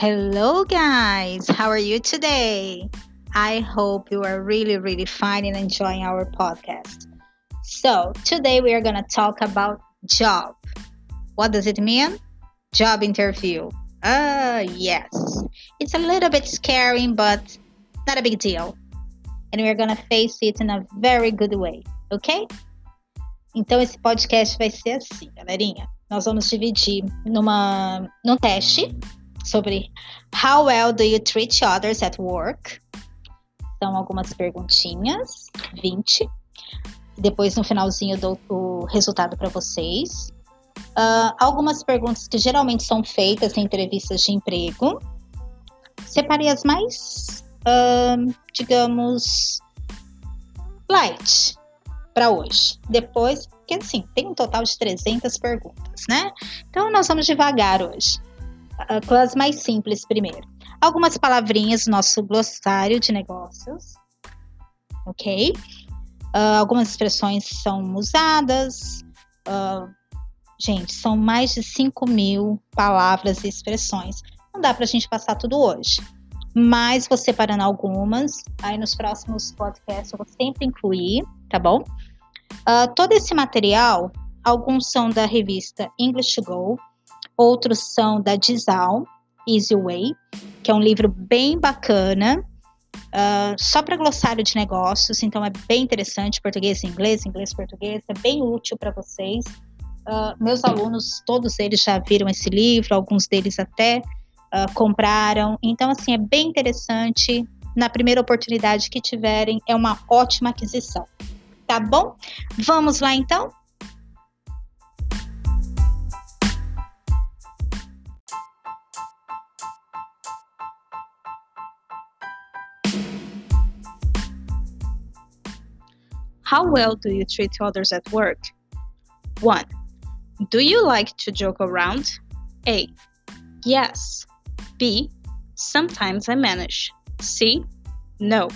Hello, guys. How are you today? I hope you are really, really fine and enjoying our podcast. So, today we are going to talk about job. What does it mean? Job interview. Uh, yes. It's a little bit scary, but not a big deal. And we're going to face it in a very good way, ok? Então, esse podcast vai ser assim, galerinha. Nós vamos dividir numa, num teste sobre How well do you treat others at work? São algumas perguntinhas, 20. Depois, no finalzinho, eu dou o resultado para vocês. Uh, algumas perguntas que geralmente são feitas em entrevistas de emprego. Separei as mais, uh, digamos, light para hoje. Depois, porque assim, tem um total de 300 perguntas, né? Então, nós vamos devagar hoje com as mais simples primeiro. Algumas palavrinhas do nosso glossário de negócios, ok? Uh, algumas expressões são usadas. Uh, gente, são mais de 5 mil palavras e expressões. Não dá para a gente passar tudo hoje. Mas vou separando algumas. Aí nos próximos podcasts eu vou sempre incluir, tá bom? Uh, todo esse material, alguns são da revista English Go, outros são da Dizal, Easy Way, que é um livro bem bacana, uh, só para glossário de negócios, então é bem interessante, português e inglês, inglês e português, é bem útil para vocês. Uh, meus alunos, todos eles já viram esse livro, alguns deles até uh, compraram, então assim, é bem interessante, na primeira oportunidade que tiverem, é uma ótima aquisição. Tá bom? Vamos lá então? How well do you treat others at work? 1. Do you like to joke around? A. Yes. B. Sometimes I manage. C. No.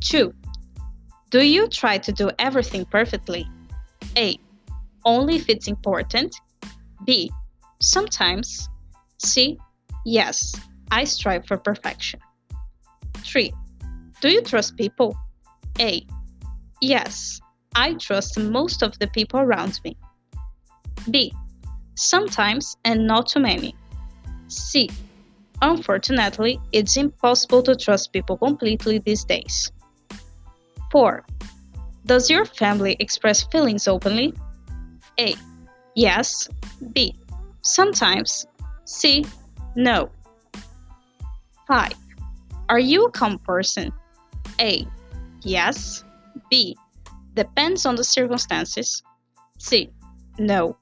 2. Do you try to do everything perfectly? A. Only if it's important. B. Sometimes. C. Yes. I strive for perfection. 3. Do you trust people? A. Yes, I trust most of the people around me. B. Sometimes and not too many. C. Unfortunately, it's impossible to trust people completely these days. 4. Does your family express feelings openly? A. Yes. B. Sometimes. C. No. 5. Are you a calm person? A. Yes. B. Depends on the circumstances. C. No.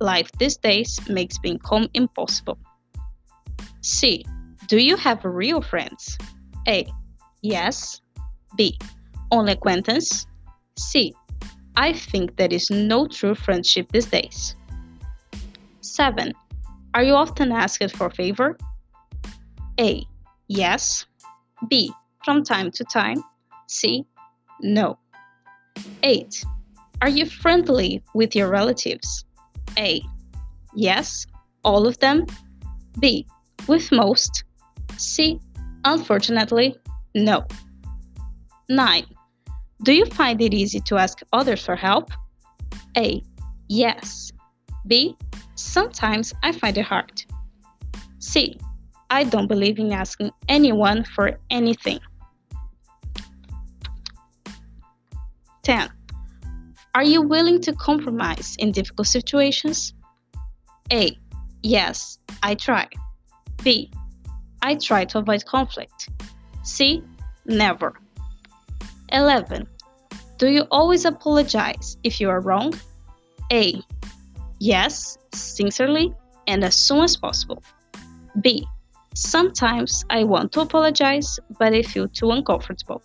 Life these days makes being calm impossible. C. Do you have real friends? A. Yes. B. Only acquaintance? C. I think there is no true friendship these days. 7. Are you often asked for a favor? A. Yes. B. From time to time. C. No. 8. Are you friendly with your relatives? A. Yes, all of them. B. With most. C. Unfortunately, no. 9. Do you find it easy to ask others for help? A. Yes. B. Sometimes I find it hard. C. I don't believe in asking anyone for anything. 10. Are you willing to compromise in difficult situations? A. Yes, I try. B. I try to avoid conflict. C. Never. 11. Do you always apologize if you are wrong? A. Yes, sincerely, and as soon as possible. B. Sometimes I want to apologize, but I feel too uncomfortable.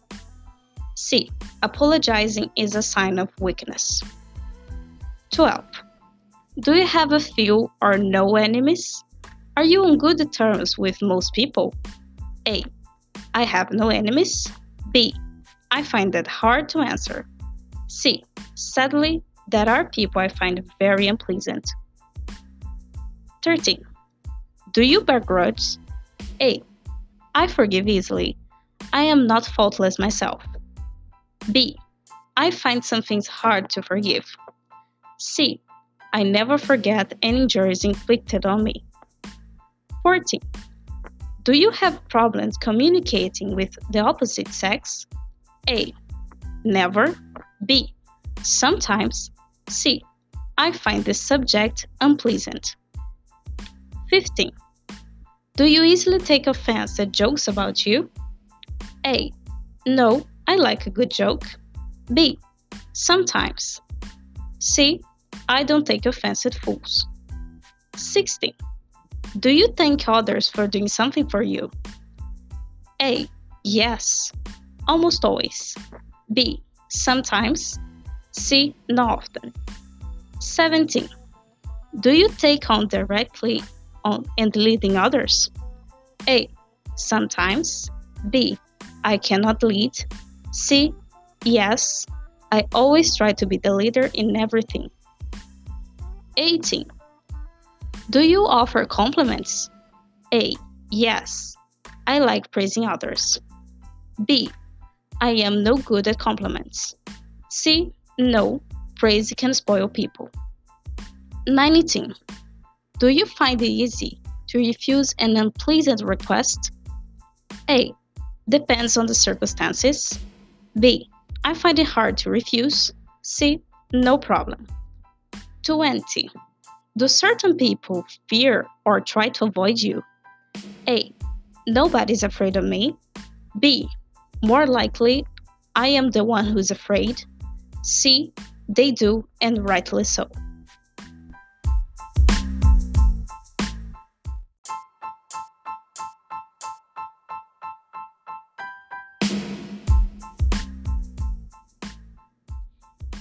C. Apologizing is a sign of weakness. 12. Do you have a few or no enemies? Are you on good terms with most people? A. I have no enemies. B. I find that hard to answer. C. Sadly, there are people I find very unpleasant. 13. Do you bear grudges? A. I forgive easily. I am not faultless myself. B. I find some things hard to forgive. C. I never forget any injuries inflicted on me. 14. Do you have problems communicating with the opposite sex? A. Never. B. Sometimes. C. I find this subject unpleasant. 15. Do you easily take offense at jokes about you? A. No, I like a good joke. B. Sometimes. C. I don't take offense at fools. 16. Do you thank others for doing something for you? A. Yes, almost always. B. Sometimes. C. Not often. 17. Do you take on directly on and leading others? A. Sometimes. B. I cannot lead. C. Yes. I always try to be the leader in everything. 18. Do you offer compliments? A. Yes. I like praising others. B. I am no good at compliments. C. No. Praise can spoil people. 19. Do you find it easy to refuse an unpleasant request? A. Depends on the circumstances. B. I find it hard to refuse. C. No problem. 20. Do certain people fear or try to avoid you? A. Nobody's afraid of me. B. More likely, I am the one who's afraid. C. They do, and rightly so.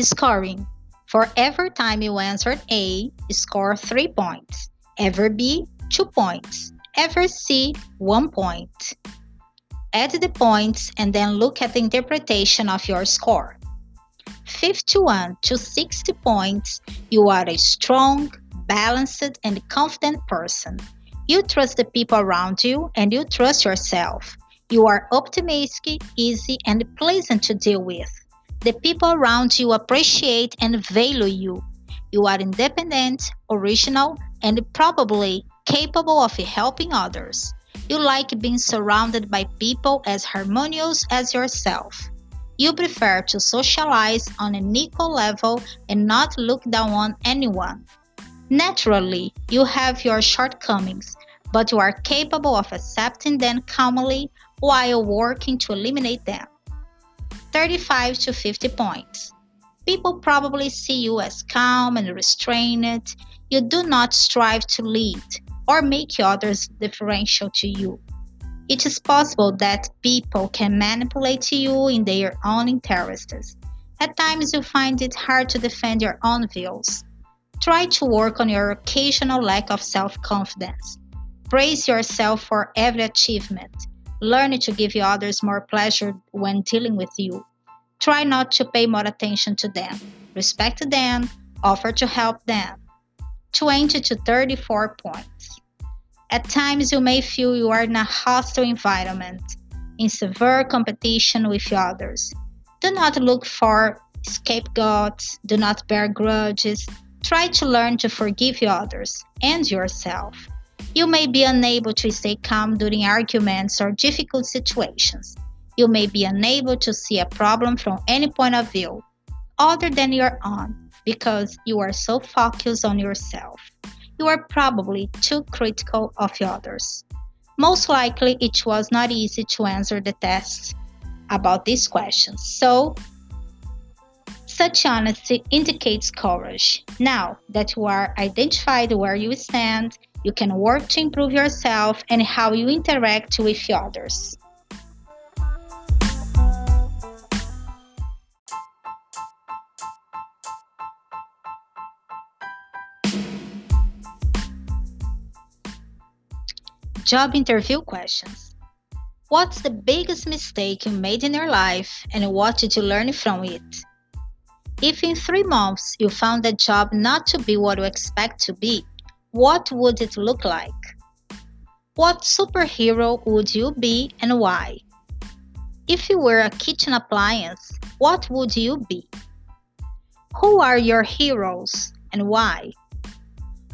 Scoring. For every time you answered A, score 3 points. Ever B, 2 points. Ever C, 1 point. Add the points and then look at the interpretation of your score. 51 to 60 points, you are a strong, balanced, and confident person. You trust the people around you and you trust yourself. You are optimistic, easy, and pleasant to deal with. The people around you appreciate and value you. You are independent, original, and probably capable of helping others. You like being surrounded by people as harmonious as yourself. You prefer to socialize on an equal level and not look down on anyone. Naturally, you have your shortcomings, but you are capable of accepting them calmly while working to eliminate them. 35 to 50 points. People probably see you as calm and restrained. You do not strive to lead or make others differential to you. It is possible that people can manipulate you in their own interests. At times, you find it hard to defend your own views. Try to work on your occasional lack of self confidence. Praise yourself for every achievement Learn to give your others more pleasure when dealing with you. Try not to pay more attention to them. Respect them, offer to help them. 20 to 34 points. At times, you may feel you are in a hostile environment, in severe competition with others. Do not look for scapegoats, do not bear grudges. Try to learn to forgive others and yourself. You may be unable to stay calm during arguments or difficult situations. You may be unable to see a problem from any point of view other than your own because you are so focused on yourself. You are probably too critical of others. Most likely, it was not easy to answer the test about these questions. So, such honesty indicates courage. Now that you are identified where you stand, you can work to improve yourself and how you interact with others. Job interview questions. What's the biggest mistake you made in your life and what did you learn from it? If in three months you found a job not to be what you expect to be, what would it look like? What superhero would you be and why? If you were a kitchen appliance, what would you be? Who are your heroes and why?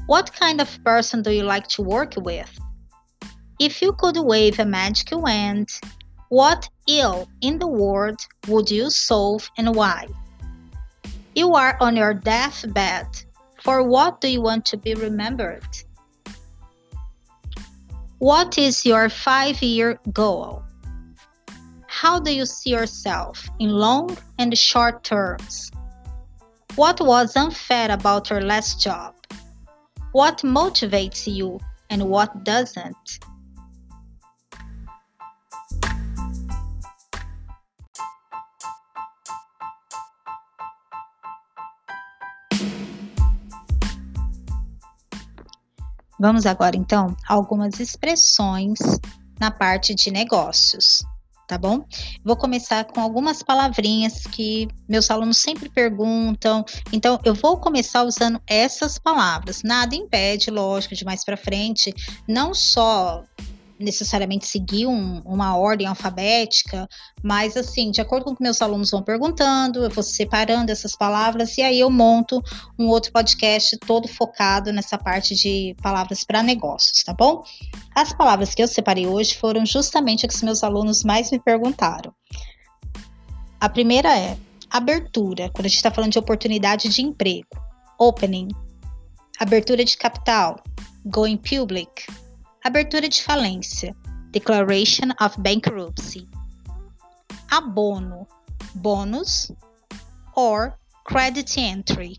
What kind of person do you like to work with? If you could wave a magic wand, what ill in the world would you solve and why? You are on your deathbed. For what do you want to be remembered? What is your five year goal? How do you see yourself in long and short terms? What was unfair about your last job? What motivates you and what doesn't? Vamos agora então a algumas expressões na parte de negócios, tá bom? Vou começar com algumas palavrinhas que meus alunos sempre perguntam. Então, eu vou começar usando essas palavras. Nada impede, lógico, de mais para frente, não só necessariamente seguir um, uma ordem alfabética, mas assim, de acordo com o que meus alunos vão perguntando, eu vou separando essas palavras e aí eu monto um outro podcast todo focado nessa parte de palavras para negócios, tá bom? As palavras que eu separei hoje foram justamente as que meus alunos mais me perguntaram. A primeira é abertura, quando a gente está falando de oportunidade de emprego, opening, abertura de capital, going public, Abertura de falência. Declaration of bankruptcy. Abono. Bônus. Or credit entry.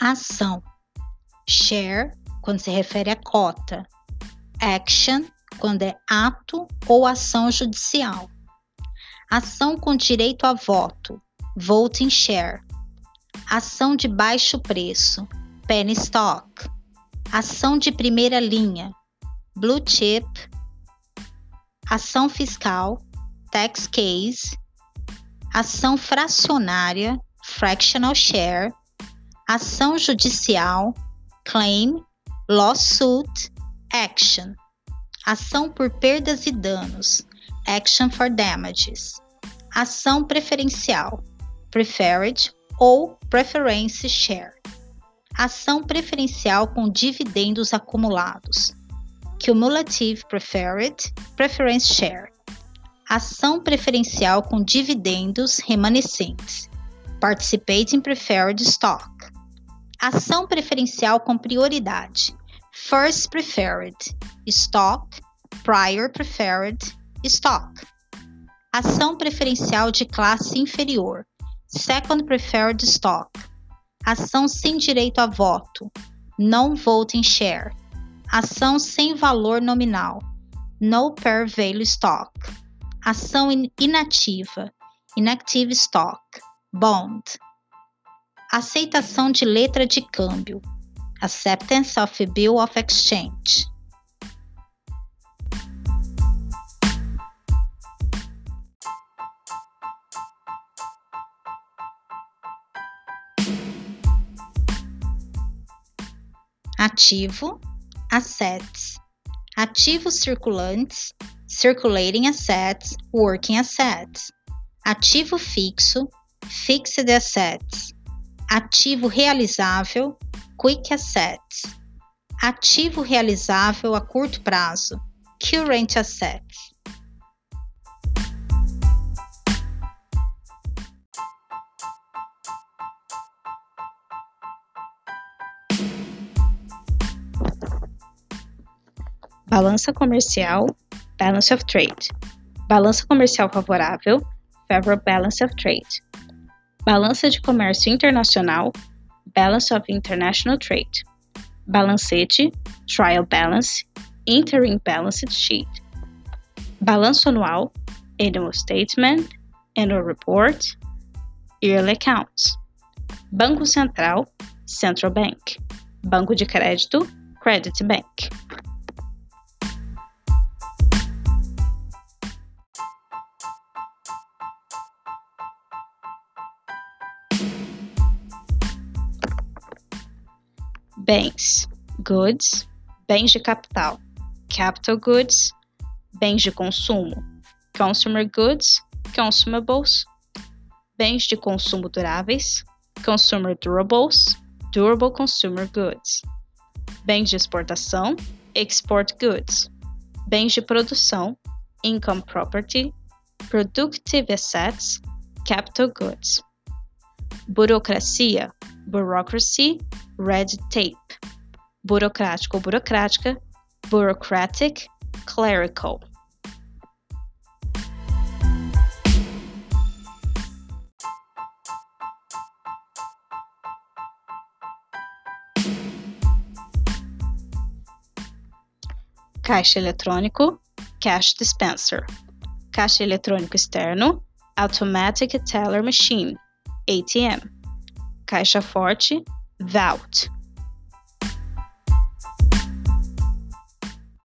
Ação. Share, quando se refere a cota. Action, quando é ato ou ação judicial. Ação com direito a voto, voting share. Ação de baixo preço, penny stock. Ação de primeira linha, blue chip. Ação fiscal, tax case. Ação fracionária, fractional share. Ação judicial, claim, lawsuit, action ação por perdas e danos, action for damages, ação preferencial, preferred ou preference share, ação preferencial com dividendos acumulados, cumulative preferred, preference share, ação preferencial com dividendos remanescentes, participating preferred stock, ação preferencial com prioridade, first preferred, stock, prior preferred, stock. Ação preferencial de classe inferior, second preferred stock. Ação sem direito a voto, non voting share. Ação sem valor nominal, no per value stock. Ação inativa, inactive stock, bond. Aceitação de letra de câmbio, acceptance of bill of exchange. Ativo, assets. Ativos circulantes, circulating assets, working assets. Ativo fixo, fixed assets. Ativo realizável, quick assets. Ativo realizável a curto prazo, current assets. Balança comercial, balance of trade. Balança comercial favorável, favorable balance of trade. Balança de comércio internacional, balance of international trade. Balancete, trial balance, interim balance sheet. Balanço anual, annual statement, annual report, yearly accounts. Banco Central, Central Bank. Banco de crédito, Credit Bank. Bens, goods, bens de capital, capital goods, bens de consumo, consumer goods, consumables, bens de consumo duráveis, consumer durables, durable consumer goods, bens de exportação, export goods, bens de produção, income property, productive assets, capital goods, burocracia, bureaucracy, red tape, burocrático ou burocrática, bureaucratic, clerical. Caixa eletrônico, cash dispenser. Caixa eletrônico externo, automatic teller machine, ATM. Caixa forte, vault.